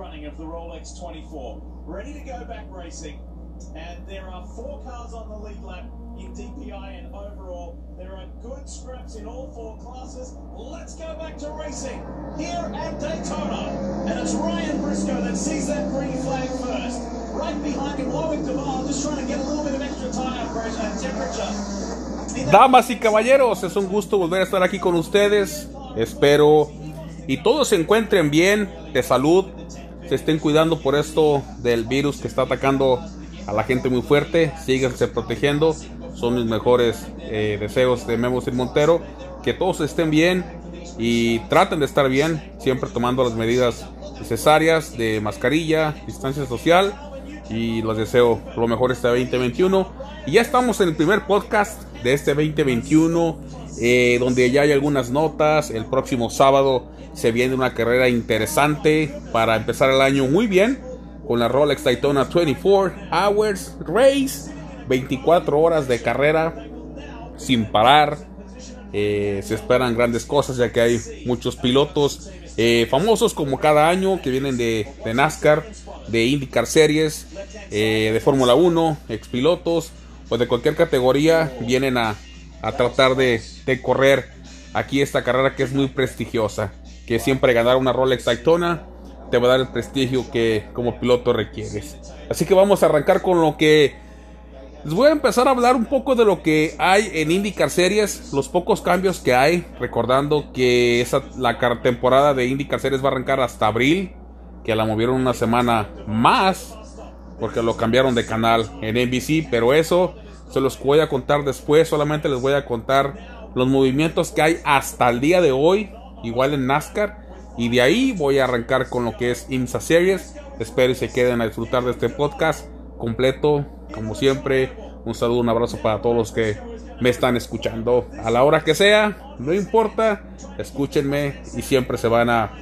running of the Rolex 24. Ready to go back racing. And there are four cars on the lead lap in DPI and overall. There are good scraps in all four classes. Let's go back to racing here at Daytona. And it's Ryan Briscoe that sees that green flag first. Right behind him, Warwick Duval, just trying to get a little bit of extra tire pressure and temperature. Damas y caballeros, es un gusto volver a estar aquí con ustedes. Espero y todos se encuentren bien, de salud, se estén cuidando por esto del virus que está atacando a la gente muy fuerte. Síganse protegiendo. Son mis mejores eh, deseos de Memo Sin Montero. Que todos estén bien y traten de estar bien, siempre tomando las medidas necesarias de mascarilla, distancia social. Y los deseo lo mejor este 2021. Y ya estamos en el primer podcast de este 2021, eh, donde ya hay algunas notas. El próximo sábado se viene una carrera interesante para empezar el año muy bien con la Rolex Daytona 24 Hours Race. 24 horas de carrera sin parar. Eh, se esperan grandes cosas ya que hay muchos pilotos eh, famosos como cada año que vienen de, NASCAR, de IndyCar Series, eh, de Fórmula 1, expilotos o de cualquier categoría vienen a, a tratar de, de correr aquí esta carrera que es muy prestigiosa que siempre ganar una Rolex Daytona te va a dar el prestigio que como piloto requieres. Así que vamos a arrancar con lo que les voy a empezar a hablar un poco de lo que hay en IndyCar Series, los pocos cambios que hay, recordando que esa, la temporada de IndyCar Series va a arrancar hasta abril, que la movieron una semana más, porque lo cambiaron de canal en NBC, pero eso se los voy a contar después, solamente les voy a contar los movimientos que hay hasta el día de hoy igual en NASCAR. Y de ahí voy a arrancar con lo que es IMSA Series. Espero y se queden a disfrutar de este podcast completo. Como siempre, un saludo, un abrazo para todos los que me están escuchando. A la hora que sea, no importa, escúchenme y siempre se van a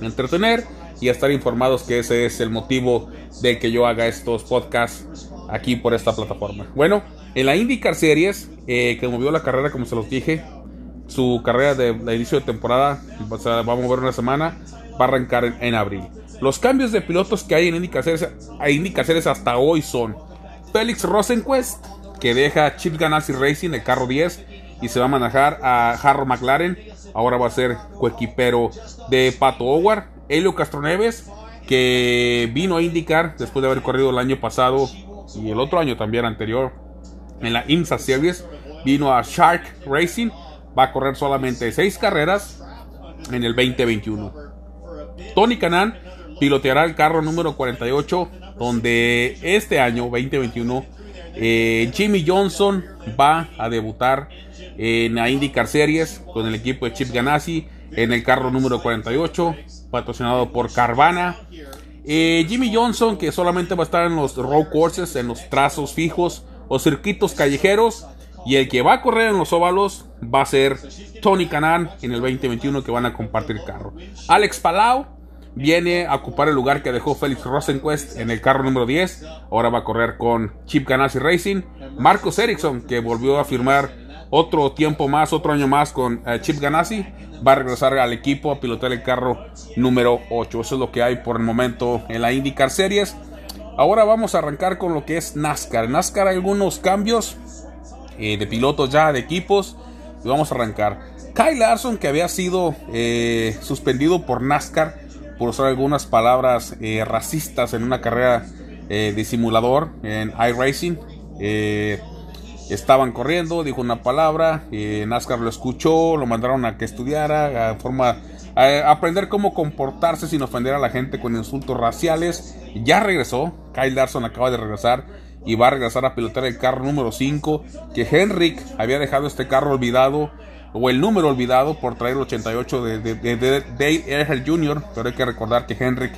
entretener y a estar informados que ese es el motivo de que yo haga estos podcasts aquí por esta plataforma. Bueno, en la IndyCar Series, eh, que movió la carrera como se los dije, su carrera de, inicio de temporada vamos a mover una semana, va a arrancar en, abril. Los cambios de pilotos que hay en IndyCar Series, hasta hoy son Félix Rosenquist, que deja Chip Ganassi Racing, el carro 10, y se va a manejar a Harro McLaren. Ahora va a ser coequipero de Pato Howard. Helio Castroneves, que vino a indicar después de haber corrido el año pasado y el otro año también anterior en la IMSA Series, vino a Shark Racing va a correr solamente seis carreras en el 2021. Tony Canan piloteará el carro número 48, donde este año 2021 eh, Jimmy Johnson va a debutar en la IndyCar Series con el equipo de Chip Ganassi en el carro número 48, patrocinado por Carvana. Eh, Jimmy Johnson, que solamente va a estar en los road courses, en los trazos fijos o circuitos callejeros, y el que va a correr en los óvalos va a ser Tony Canan en el 2021 que van a compartir carro. Alex Palau viene a ocupar el lugar que dejó Félix Rosenquist en el carro número 10. Ahora va a correr con Chip Ganassi Racing. Marcos Ericsson, que volvió a firmar otro tiempo más, otro año más con eh, Chip Ganassi, va a regresar al equipo a pilotar el carro número 8. Eso es lo que hay por el momento en la IndyCar Series. Ahora vamos a arrancar con lo que es NASCAR. NASCAR algunos cambios eh, de pilotos ya, de equipos. Y vamos a arrancar. Kyle Larson, que había sido eh, suspendido por NASCAR por usar algunas palabras eh, racistas en una carrera de simulador en iRacing. estaban corriendo, dijo una palabra, NASCAR lo escuchó, lo mandaron a que estudiara, a forma a aprender cómo comportarse sin ofender a la gente con insultos raciales. Ya regresó, Kyle Larson acaba de regresar y va a regresar a pilotar el carro número 5, que Henrik había dejado este carro olvidado, o el número olvidado por traer el 88 de, de, Dale Earnhardt Jr., pero hay que recordar que Henrik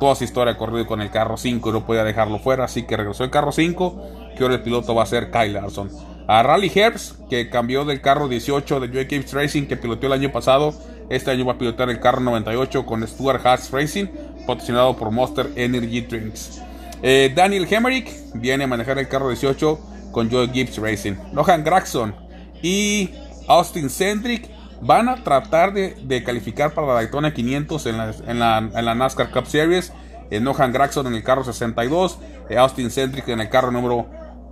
toda su historia ha corrido con el carro 5 y no podía dejarlo fuera, así que regresó el carro 5, que ahora el piloto va a ser Kyle Larson. A Rally Herbst, que cambió del carro 18 de Joe Gibbs Racing, que piloteó el año pasado, este año va a pilotar el carro 98 con Stuart Haas Racing, patrocinado por Monster Energy Drinks. Eh, Daniel Hemerick viene a manejar el carro 18 con Joe Gibbs Racing. Lohan Gregson y Austin Cendrick van a tratar de, calificar para la Daytona 500 en la, NASCAR Cup Series. Eh, Nohan Graxon en el carro 62, eh, Austin Centric en el carro número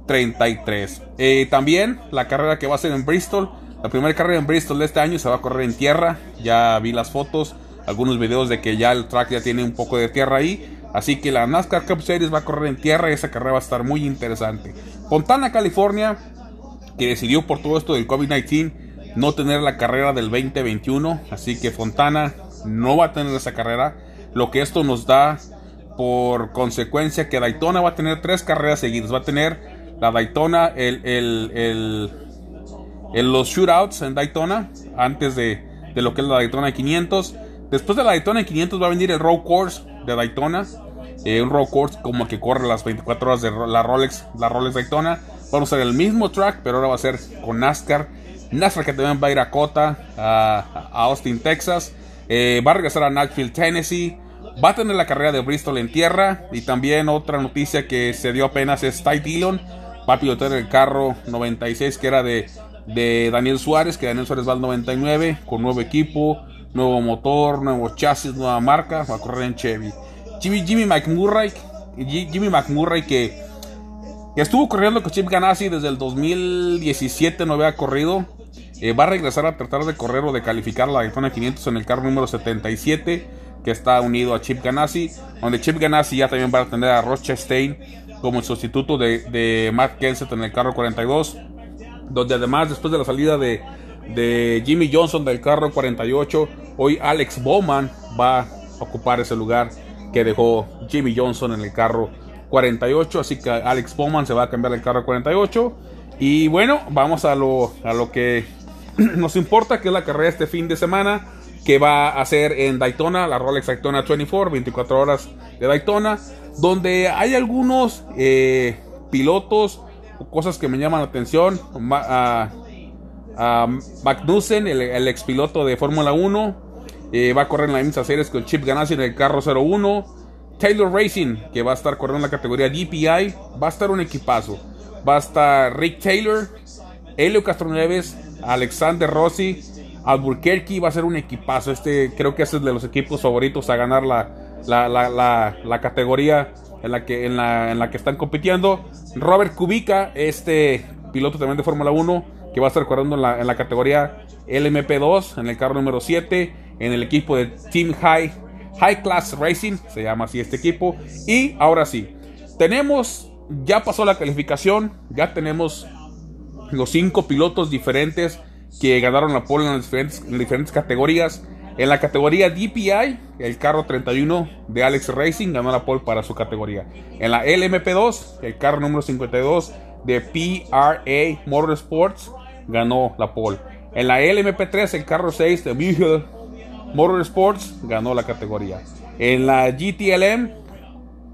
33. Eh, también la carrera que va a ser en Bristol, la primera carrera en Bristol de este año se va a correr en tierra. Ya vi las fotos, algunos videos de que ya el track ya tiene un poco de tierra ahí. Así que la NASCAR Cup Series va a correr en tierra y esa carrera va a estar muy interesante. Fontana, California, que decidió por todo esto del COVID-19 no tener la carrera del 2021. Así que Fontana no va a tener esa carrera. Lo que esto nos da por consecuencia que Daytona va a tener tres carreras seguidas. Va a tener la Daytona, el, el, el, los shootouts en Daytona, antes de, de, lo que es la Daytona 500. Después de la Daytona 500 va a venir el Road Course de Daytona. Eh, un Road Course como que corre las 24 horas de la Rolex, la Rolex Daytona. Vamos a hacer el mismo track, pero ahora va a ser con NASCAR. NASCAR que también va a ir a Cota, a, Austin, Texas. Eh, va a regresar a Nashville, Tennessee. Va a tener la carrera de Bristol en tierra. Y también otra noticia que se dio apenas es Ty Dillon. Va a pilotar el carro 96 que era de, de Daniel Suárez. Que Daniel Suárez va al 99 con nuevo equipo, nuevo motor, nuevo chasis, nueva marca. Va a correr en Chevy. Jimmy, Jimmy McMurray. Jimmy McMurray que, estuvo corriendo con Chip Ganassi desde el 2017. No había corrido. Eh, va a regresar a tratar de correr o de calificar la Daytona 500 en el carro número 77 que está unido a Chip Ganassi, donde Chip Ganassi ya también va a tener a Ross Chastain como el sustituto de, de Matt Kenseth en el carro 42, donde además después de la salida de, de Jimmy Johnson del carro 48, hoy Alex Bowman va a ocupar ese lugar que dejó Jimmy Johnson en el carro 48, así que Alex Bowman se va a cambiar el carro 48. Y bueno, vamos a lo, a lo que nos importa, que es la carrera este fin de semana que va a hacer en Daytona, la Rolex Daytona 24, 24 horas de Daytona, donde hay algunos eh, pilotos cosas que me llaman la atención. A, Magnussen, el, ex piloto de Fórmula 1, eh, va a correr en la misma series con Chip Ganassi en el carro 01. Taylor Racing, que va a estar corriendo en la categoría DPI, va a estar un equipazo. Va a estar Rick Taylor, Helio Castroneves, Alexander Rossi, Albuquerque va a ser un equipazo. Este creo que es de los equipos favoritos a ganar la, la, categoría en la, que, en, la, en la que están compitiendo. Robert Kubica, este piloto también de Fórmula 1, que va a estar corriendo en la, en la categoría LMP2, en el carro número 7, en el equipo de Team High, High Class Racing, se llama así este equipo. Y ahora sí, tenemos, ya pasó la calificación, ya tenemos los cinco pilotos diferentes que ganaron la pole en, diferentes, categorías. En la categoría DPI, el carro 31 de Alex Racing ganó la pole para su categoría. En la LMP2, el carro número 52 de PRA Motorsports ganó la pole. En la LMP3, el carro 6 de Motor Motorsports ganó la categoría. En la GTLM,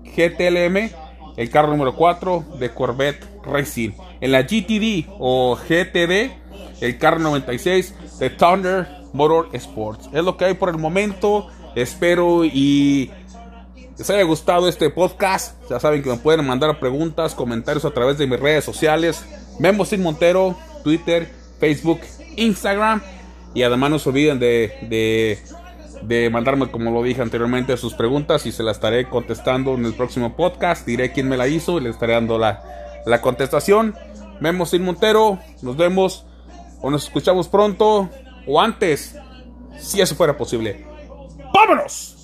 GTLM, el carro número 4 de Corvette Racing. En la GTD o GTD, el Car 96 de Thunder Motor Sports. Es lo que hay por el momento. Espero y les haya gustado este podcast. Ya saben que me pueden mandar preguntas, comentarios a través de mis redes sociales. Memo Sin Montero, Twitter, Facebook, Instagram. Y además no se olviden de, de, mandarme, como lo dije anteriormente, sus preguntas y se las estaré contestando en el próximo podcast. Diré quién me la hizo y le estaré dando la, la contestación. Memo Sin Montero, nos vemos o nos escuchamos pronto o antes, si eso fuera posible. ¡Vámonos!